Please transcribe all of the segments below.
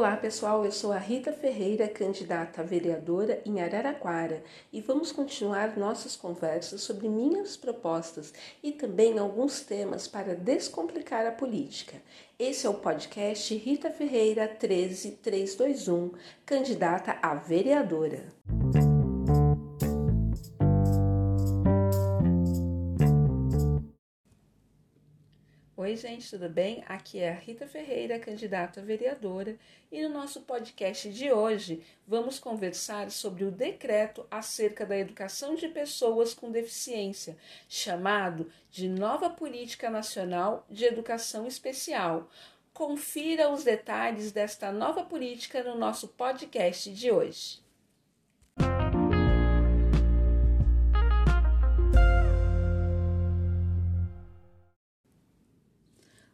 Olá pessoal, eu sou a Rita Ferreira, candidata a vereadora em Araraquara e vamos continuar nossas conversas sobre minhas propostas e também alguns temas para descomplicar a política. Esse é o podcast Rita Ferreira 13321, candidata a vereadora. Oi, gente, tudo bem? Aqui é a Rita Ferreira, candidata a vereadora, e no nosso podcast de hoje vamos conversar sobre o decreto acerca da educação de pessoas com deficiência, chamado de Nova Política Nacional de Educação Especial. Confira os detalhes desta nova política no nosso podcast de hoje.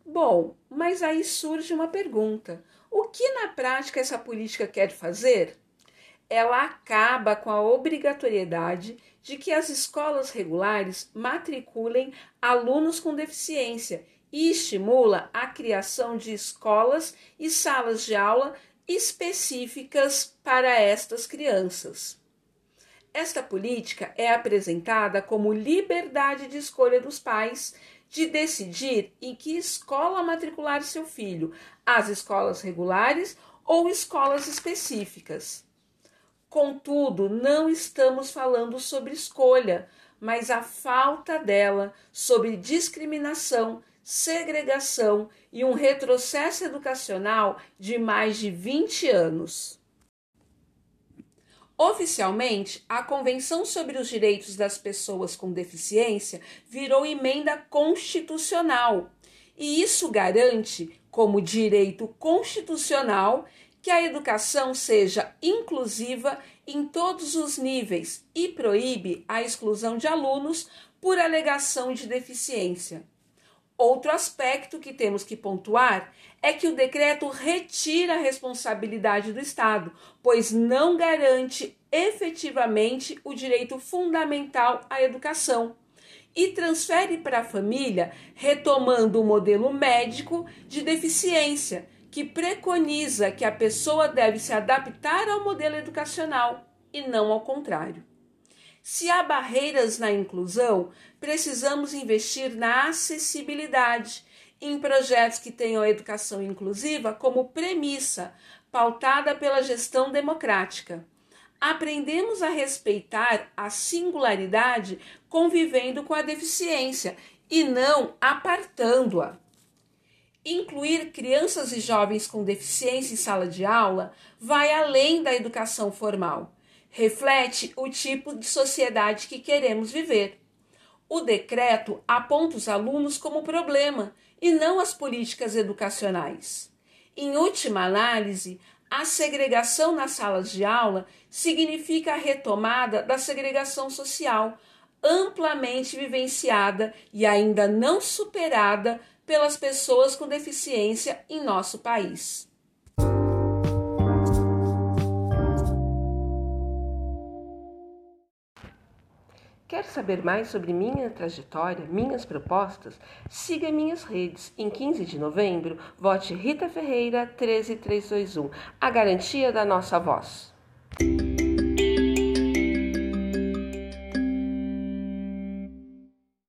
Bom, mas aí surge uma pergunta: o que na prática essa política quer fazer? Ela acaba com a obrigatoriedade de que as escolas regulares matriculem alunos com deficiência e estimula a criação de escolas e salas de aula específicas para estas crianças. Esta política é apresentada como liberdade de escolha dos pais de decidir em que escola matricular seu filho, as escolas regulares ou escolas específicas. Contudo, não estamos falando sobre escolha, mas a falta dela, sobre discriminação, segregação e um retrocesso educacional de mais de 20 anos. Oficialmente, a Convenção sobre os Direitos das Pessoas com Deficiência virou emenda constitucional, e isso garante, como direito constitucional, que a educação seja inclusiva em todos os níveis e proíbe a exclusão de alunos por alegação de deficiência. Outro aspecto que temos que pontuar é que o decreto retira a responsabilidade do Estado, pois não garante efetivamente o direito fundamental à educação e transfere para a família, retomando o modelo médico de deficiência, que preconiza que a pessoa deve se adaptar ao modelo educacional e não ao contrário. Se há barreiras na inclusão, precisamos investir na acessibilidade, em projetos que tenham a educação inclusiva como premissa, pautada pela gestão democrática. Aprendemos a respeitar a singularidade convivendo com a deficiência e não apartando-a. Incluir crianças e jovens com deficiência em sala de aula vai além da educação formal reflete o tipo de sociedade que queremos viver. O decreto aponta os alunos como problema e não as políticas educacionais. Em última análise, a segregação nas salas de aula significa a retomada da segregação social, amplamente vivenciada e ainda não superada pelas pessoas com deficiência em nosso país. Quer saber mais sobre minha trajetória, minhas propostas? Siga minhas redes. Em 15 de novembro, vote Rita Ferreira 13321, a garantia da nossa voz.